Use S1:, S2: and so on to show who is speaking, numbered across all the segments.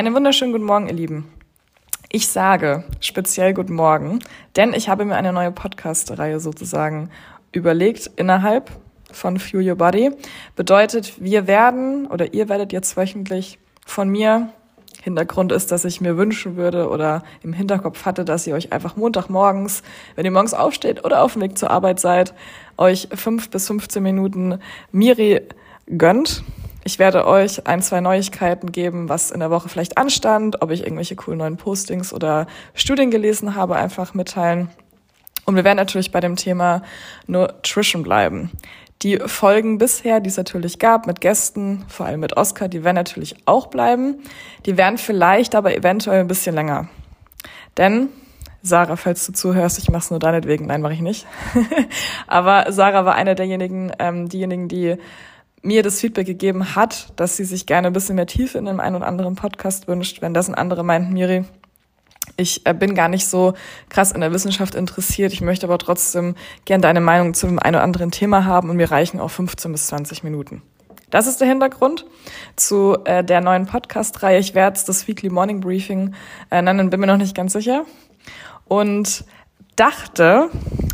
S1: Einen wunderschönen guten Morgen, ihr Lieben. Ich sage speziell guten Morgen, denn ich habe mir eine neue Podcast-Reihe sozusagen überlegt innerhalb von Fuel Your Body. Bedeutet, wir werden oder ihr werdet jetzt wöchentlich von mir Hintergrund ist, dass ich mir wünschen würde oder im Hinterkopf hatte, dass ihr euch einfach Montagmorgens, wenn ihr morgens aufsteht oder auf dem Weg zur Arbeit seid, euch fünf bis 15 Minuten Miri gönnt ich werde euch ein, zwei Neuigkeiten geben, was in der Woche vielleicht anstand, ob ich irgendwelche coolen neuen Postings oder Studien gelesen habe, einfach mitteilen. Und wir werden natürlich bei dem Thema Nutrition bleiben. Die Folgen bisher, die es natürlich gab mit Gästen, vor allem mit Oscar, die werden natürlich auch bleiben. Die werden vielleicht aber eventuell ein bisschen länger. Denn Sarah, falls du zuhörst, ich mach's nur deinetwegen, nein, mache ich nicht. aber Sarah war eine derjenigen, ähm, diejenigen, die mir das Feedback gegeben hat, dass sie sich gerne ein bisschen mehr Tiefe in dem einen oder anderen Podcast wünscht. Wenn das ein anderer meint, Miri, ich äh, bin gar nicht so krass in der Wissenschaft interessiert. Ich möchte aber trotzdem gern deine Meinung zu dem einen oder anderen Thema haben und mir reichen auch 15 bis 20 Minuten. Das ist der Hintergrund zu äh, der neuen Podcast-Reihe. Ich werde das Weekly Morning Briefing äh, nennen, bin mir noch nicht ganz sicher. Und dachte,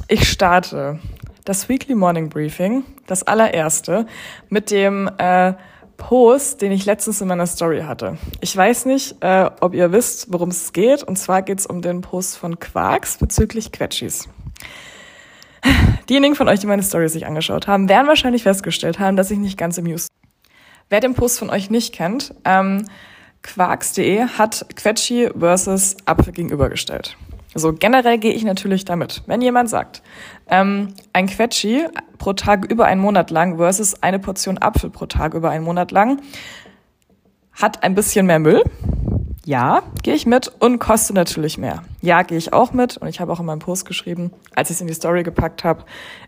S1: ich starte das Weekly Morning Briefing, das allererste, mit dem äh, Post, den ich letztens in meiner Story hatte. Ich weiß nicht, äh, ob ihr wisst, worum es geht. Und zwar geht es um den Post von Quarks bezüglich Quetschis. Diejenigen von euch, die meine Story sich angeschaut haben, werden wahrscheinlich festgestellt haben, dass ich nicht ganz amused Wer den Post von euch nicht kennt, ähm, quarks.de hat Quetschi versus Apfel gegenübergestellt. So, generell gehe ich natürlich damit. Wenn jemand sagt, ähm, ein Quetschi pro Tag über einen Monat lang versus eine Portion Apfel pro Tag über einen Monat lang hat ein bisschen mehr Müll. Ja, gehe ich mit und kostet natürlich mehr. Ja, gehe ich auch mit und ich habe auch in meinem Post geschrieben, als ich es in die Story gepackt habe,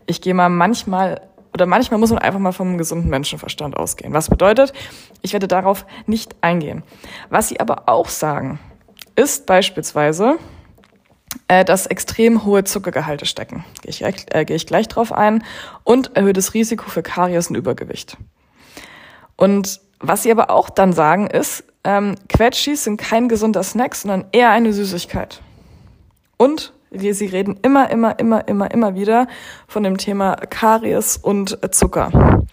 S1: ich gehe mal manchmal oder manchmal muss man einfach mal vom gesunden Menschenverstand ausgehen. Was bedeutet, ich werde darauf nicht eingehen. Was sie aber auch sagen, ist beispielsweise, dass extrem hohe Zuckergehalte stecken. Gehe ich, äh, gehe ich gleich drauf ein. Und erhöhtes Risiko für Karies und Übergewicht. Und was sie aber auch dann sagen ist, ähm, Quetschis sind kein gesunder Snack, sondern eher eine Süßigkeit. Und sie reden immer, immer, immer, immer, immer wieder von dem Thema Karies und Zucker.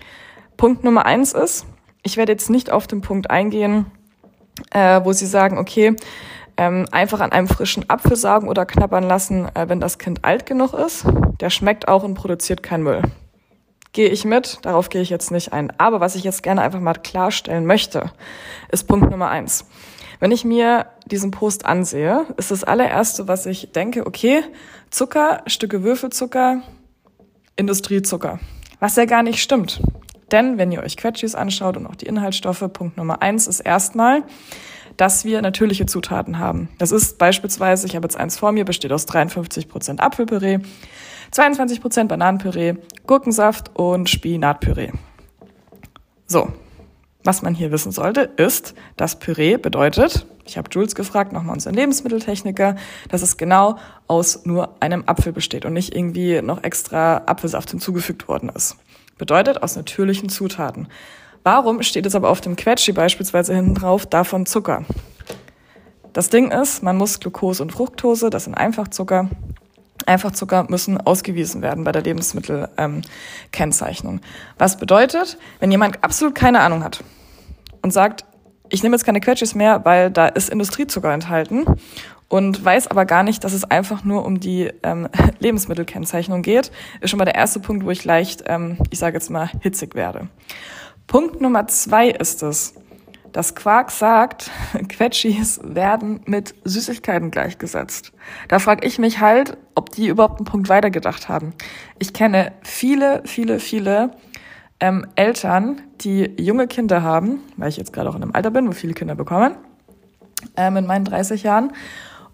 S1: Punkt Nummer eins ist, ich werde jetzt nicht auf den Punkt eingehen, äh, wo sie sagen, okay, ähm, einfach an einem frischen Apfel saugen oder knabbern lassen, äh, wenn das Kind alt genug ist. Der schmeckt auch und produziert keinen Müll. Gehe ich mit, darauf gehe ich jetzt nicht ein. Aber was ich jetzt gerne einfach mal klarstellen möchte, ist Punkt Nummer eins. Wenn ich mir diesen Post ansehe, ist das allererste, was ich denke, okay, Zucker, Stücke Würfelzucker, Industriezucker. Was ja gar nicht stimmt. Denn wenn ihr euch Quetschis anschaut und auch die Inhaltsstoffe, Punkt Nummer eins ist erstmal, dass wir natürliche Zutaten haben. Das ist beispielsweise, ich habe jetzt eins vor mir, besteht aus 53 Prozent Apfelpüree, 22 Prozent Bananenpüree, Gurkensaft und Spinatpüree. So, was man hier wissen sollte, ist, dass Püree bedeutet, ich habe Jules gefragt, nochmal unseren Lebensmitteltechniker, dass es genau aus nur einem Apfel besteht und nicht irgendwie noch extra Apfelsaft hinzugefügt worden ist. Bedeutet aus natürlichen Zutaten. Warum steht es aber auf dem Quetschi beispielsweise hinten drauf davon Zucker? Das Ding ist, man muss Glucose und Fructose, das sind Einfachzucker, Einfachzucker müssen ausgewiesen werden bei der Lebensmittelkennzeichnung. Ähm, Was bedeutet, wenn jemand absolut keine Ahnung hat und sagt, ich nehme jetzt keine Quetschis mehr, weil da ist Industriezucker enthalten und weiß aber gar nicht, dass es einfach nur um die ähm, Lebensmittelkennzeichnung geht, ist schon mal der erste Punkt, wo ich leicht, ähm, ich sage jetzt mal, hitzig werde. Punkt Nummer zwei ist es, dass Quark sagt, Quetschis werden mit Süßigkeiten gleichgesetzt. Da frage ich mich halt, ob die überhaupt einen Punkt weitergedacht haben. Ich kenne viele, viele, viele ähm, Eltern, die junge Kinder haben, weil ich jetzt gerade auch in einem Alter bin, wo viele Kinder bekommen, ähm, in meinen 30 Jahren.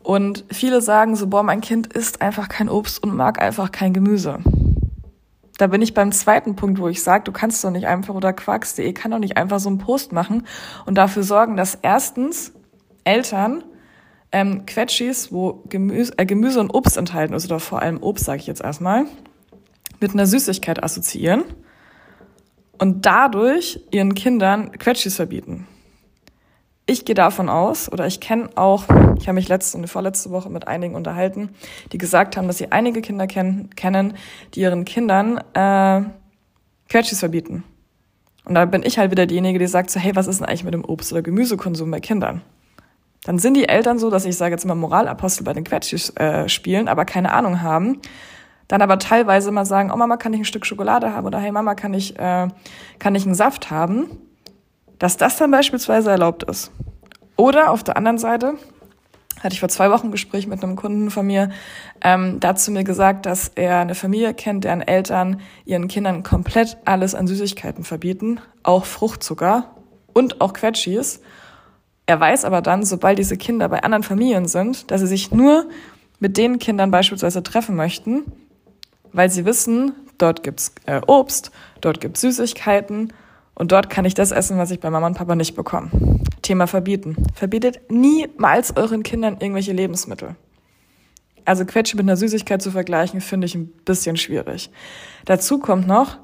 S1: Und viele sagen so, boah, mein Kind isst einfach kein Obst und mag einfach kein Gemüse da bin ich beim zweiten Punkt, wo ich sage, du kannst doch nicht einfach oder quarks.de kann doch nicht einfach so einen Post machen und dafür sorgen, dass erstens Eltern ähm, Quetschis, wo Gemüse, äh, Gemüse und Obst enthalten ist, oder vor allem Obst, sage ich jetzt erstmal, mit einer Süßigkeit assoziieren und dadurch ihren Kindern Quetschis verbieten. Ich gehe davon aus, oder ich kenne auch, ich habe mich letzte und vorletzte Woche mit einigen unterhalten, die gesagt haben, dass sie einige Kinder kennen, kennen die ihren Kindern äh, Quetschis verbieten. Und da bin ich halt wieder diejenige, die sagt so, hey, was ist denn eigentlich mit dem Obst- oder Gemüsekonsum bei Kindern? Dann sind die Eltern so, dass ich sage jetzt immer Moralapostel bei den Quetschis äh, spielen, aber keine Ahnung haben. Dann aber teilweise mal sagen, oh Mama, kann ich ein Stück Schokolade haben? Oder hey Mama, kann ich, äh, kann ich einen Saft haben? Dass das dann beispielsweise erlaubt ist. Oder auf der anderen Seite, hatte ich vor zwei Wochen ein Gespräch mit einem Kunden von mir, ähm, dazu mir gesagt, dass er eine Familie kennt, deren Eltern ihren Kindern komplett alles an Süßigkeiten verbieten, auch Fruchtzucker und auch Quetschis. Er weiß aber dann, sobald diese Kinder bei anderen Familien sind, dass sie sich nur mit den Kindern beispielsweise treffen möchten, weil sie wissen, dort gibt's äh, Obst, dort gibt's Süßigkeiten und dort kann ich das essen, was ich bei Mama und Papa nicht bekomme. Thema verbieten. Verbietet niemals euren Kindern irgendwelche Lebensmittel. Also Quetsche mit einer Süßigkeit zu vergleichen, finde ich ein bisschen schwierig. Dazu kommt noch,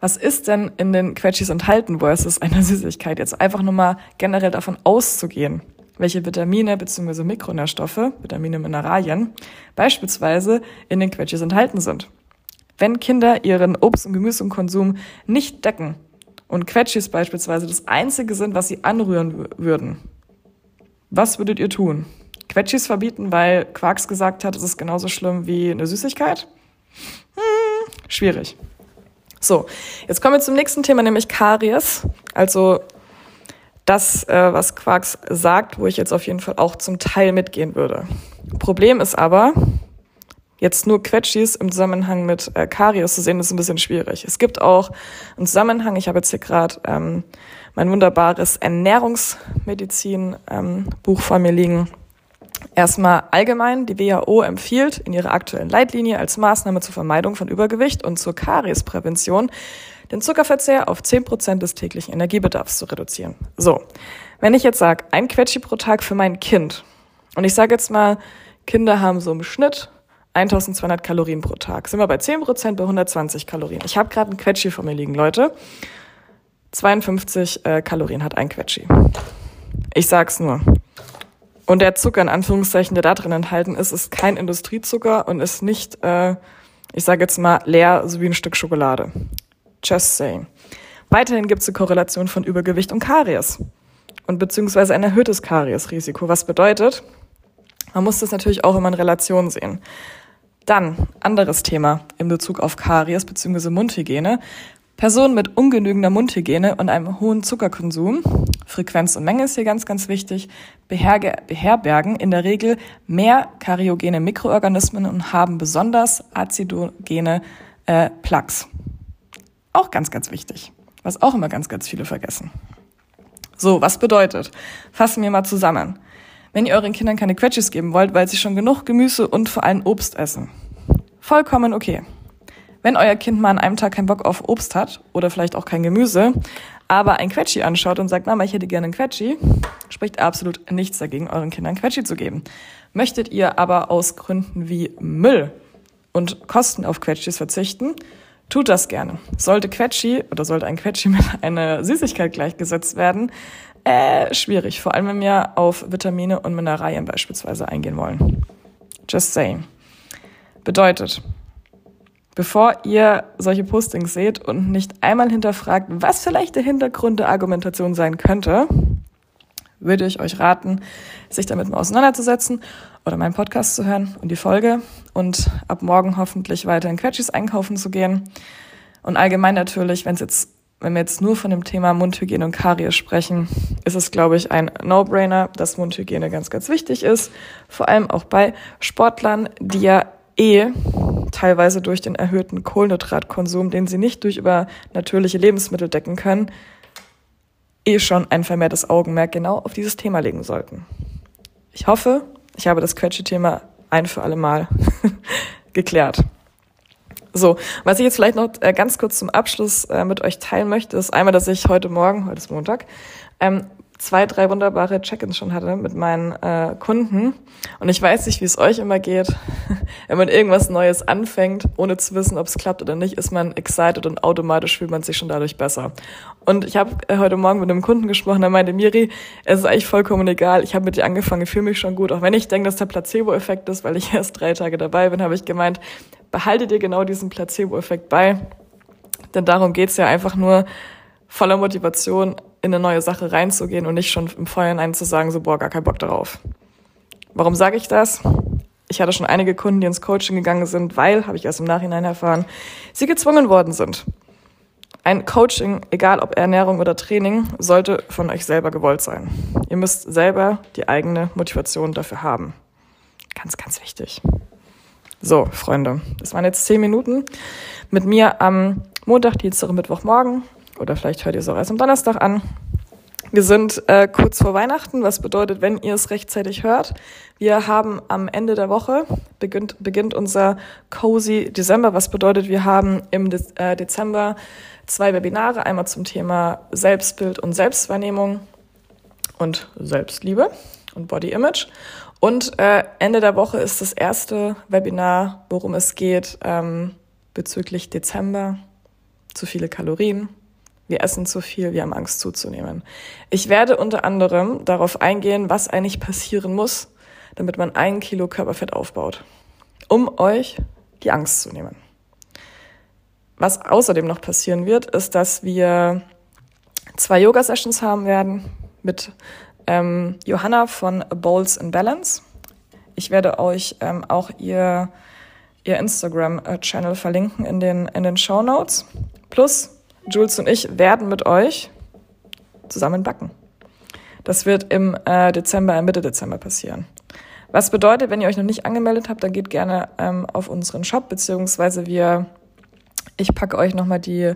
S1: was ist denn in den Quetschis enthalten versus einer Süßigkeit? Jetzt einfach nur mal generell davon auszugehen, welche Vitamine bzw. Mikronährstoffe, Vitamine, Mineralien, beispielsweise in den Quetschis enthalten sind. Wenn Kinder ihren Obst- und Gemüsekonsum nicht decken und Quetschis beispielsweise das Einzige sind, was sie anrühren würden, was würdet ihr tun? Quetschis verbieten, weil Quarks gesagt hat, es ist genauso schlimm wie eine Süßigkeit? Hm, schwierig. So, jetzt kommen wir zum nächsten Thema, nämlich Karies. Also das, äh, was Quarks sagt, wo ich jetzt auf jeden Fall auch zum Teil mitgehen würde. Problem ist aber, jetzt nur Quetschis im Zusammenhang mit äh, Karies zu sehen, ist ein bisschen schwierig. Es gibt auch einen Zusammenhang, ich habe jetzt hier gerade ähm, mein wunderbares Ernährungsmedizin-Buch ähm, vor mir liegen. Erstmal allgemein, die WHO empfiehlt in ihrer aktuellen Leitlinie als Maßnahme zur Vermeidung von Übergewicht und zur Kariesprävention den Zuckerverzehr auf 10% des täglichen Energiebedarfs zu reduzieren. So, wenn ich jetzt sage, ein Quetschi pro Tag für mein Kind und ich sage jetzt mal, Kinder haben so im Schnitt 1200 Kalorien pro Tag. Sind wir bei 10% bei 120 Kalorien. Ich habe gerade ein Quetschi vor mir liegen, Leute. 52 äh, Kalorien hat ein Quetschi. Ich sag's nur. Und der Zucker, in Anführungszeichen, der da drin enthalten ist, ist kein Industriezucker und ist nicht, äh, ich sage jetzt mal, leer, so wie ein Stück Schokolade. Just saying. Weiterhin gibt es eine Korrelation von Übergewicht und Karies. Und beziehungsweise ein erhöhtes Kariesrisiko. Was bedeutet, man muss das natürlich auch immer in Relation sehen. Dann, anderes Thema in Bezug auf Karies bzw. Mundhygiene. Personen mit ungenügender Mundhygiene und einem hohen Zuckerkonsum, Frequenz und Menge ist hier ganz, ganz wichtig, beherbergen in der Regel mehr kariogene Mikroorganismen und haben besonders azidogene äh, Plaques. Auch ganz, ganz wichtig, was auch immer ganz, ganz viele vergessen. So, was bedeutet? Fassen wir mal zusammen wenn ihr euren Kindern keine Quetschis geben wollt, weil sie schon genug Gemüse und vor allem Obst essen. Vollkommen okay. Wenn euer Kind mal an einem Tag keinen Bock auf Obst hat oder vielleicht auch kein Gemüse, aber ein Quetschi anschaut und sagt, Mama, ich hätte gerne ein Quetschi, spricht absolut nichts dagegen, euren Kindern Quetschi zu geben. Möchtet ihr aber aus Gründen wie Müll und Kosten auf Quetschis verzichten, tut das gerne. Sollte Quetschi oder sollte ein Quetschi mit einer Süßigkeit gleichgesetzt werden, äh, schwierig, vor allem wenn wir auf Vitamine und Mineralien beispielsweise eingehen wollen. Just saying. Bedeutet, bevor ihr solche Postings seht und nicht einmal hinterfragt, was vielleicht der Hintergrund der Argumentation sein könnte, würde ich euch raten, sich damit mal auseinanderzusetzen oder meinen Podcast zu hören und die Folge und ab morgen hoffentlich weiter in Quetschis einkaufen zu gehen. Und allgemein natürlich, wenn es jetzt wenn wir jetzt nur von dem Thema Mundhygiene und Karies sprechen, ist es, glaube ich, ein No-Brainer, dass Mundhygiene ganz, ganz wichtig ist. Vor allem auch bei Sportlern, die ja eh teilweise durch den erhöhten Kohlenhydratkonsum, den sie nicht durch über natürliche Lebensmittel decken können, eh schon ein vermehrtes Augenmerk genau auf dieses Thema legen sollten. Ich hoffe, ich habe das Quetsche-Thema ein für alle Mal geklärt. So, was ich jetzt vielleicht noch äh, ganz kurz zum Abschluss äh, mit euch teilen möchte, ist einmal, dass ich heute Morgen, heute ist Montag, ähm, zwei, drei wunderbare Check-ins schon hatte mit meinen äh, Kunden. Und ich weiß nicht, wie es euch immer geht. Wenn man irgendwas Neues anfängt, ohne zu wissen, ob es klappt oder nicht, ist man excited und automatisch fühlt man sich schon dadurch besser. Und ich habe äh, heute Morgen mit einem Kunden gesprochen, der meinte, Miri, es ist eigentlich vollkommen egal. Ich habe mit dir angefangen, ich fühle mich schon gut. Auch wenn ich denke, dass der Placebo-Effekt ist, weil ich erst drei Tage dabei bin, habe ich gemeint, behalte dir genau diesen Placebo-Effekt bei. Denn darum geht's ja einfach nur, voller Motivation in eine neue Sache reinzugehen und nicht schon im Vorhinein zu sagen, so, boah, gar keinen Bock darauf. Warum sage ich das? Ich hatte schon einige Kunden, die ins Coaching gegangen sind, weil, habe ich erst im Nachhinein erfahren, sie gezwungen worden sind. Ein Coaching, egal ob Ernährung oder Training, sollte von euch selber gewollt sein. Ihr müsst selber die eigene Motivation dafür haben. Ganz, ganz wichtig. So, Freunde, das waren jetzt zehn Minuten mit mir am Montag, Dienstag und Mittwochmorgen oder vielleicht hört ihr es auch erst am Donnerstag an. Wir sind äh, kurz vor Weihnachten, was bedeutet, wenn ihr es rechtzeitig hört. Wir haben am Ende der Woche beginnt, beginnt unser Cozy Dezember, was bedeutet, wir haben im De äh, Dezember zwei Webinare, einmal zum Thema Selbstbild und Selbstwahrnehmung und Selbstliebe und Body Image. Und äh, Ende der Woche ist das erste Webinar, worum es geht ähm, bezüglich Dezember. Zu viele Kalorien, wir essen zu viel, wir haben Angst zuzunehmen. Ich werde unter anderem darauf eingehen, was eigentlich passieren muss, damit man ein Kilo Körperfett aufbaut, um euch die Angst zu nehmen. Was außerdem noch passieren wird, ist, dass wir zwei Yoga-Sessions haben werden mit ähm, Johanna von Bowls in Balance. Ich werde euch ähm, auch ihr, ihr Instagram-Channel verlinken in den, in den Show Notes. Plus Jules und ich werden mit euch zusammen backen. Das wird im äh, Dezember, Mitte Dezember passieren. Was bedeutet, wenn ihr euch noch nicht angemeldet habt, dann geht gerne ähm, auf unseren Shop, beziehungsweise wir, ich packe euch nochmal die,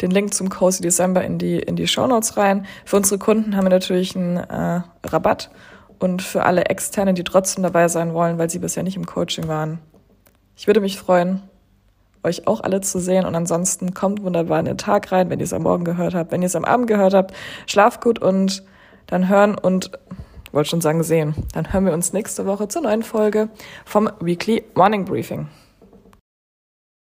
S1: den Link zum Cozy December in die, in die Show Notes rein. Für unsere Kunden haben wir natürlich einen äh, Rabatt und für alle Externen, die trotzdem dabei sein wollen, weil sie bisher nicht im Coaching waren. Ich würde mich freuen, euch auch alle zu sehen. Und ansonsten kommt wunderbar in den Tag rein, wenn ihr es am Morgen gehört habt. Wenn ihr es am Abend gehört habt, schlaft gut und dann hören und wollte schon sagen sehen. Dann hören wir uns nächste Woche zur neuen Folge vom Weekly Morning Briefing.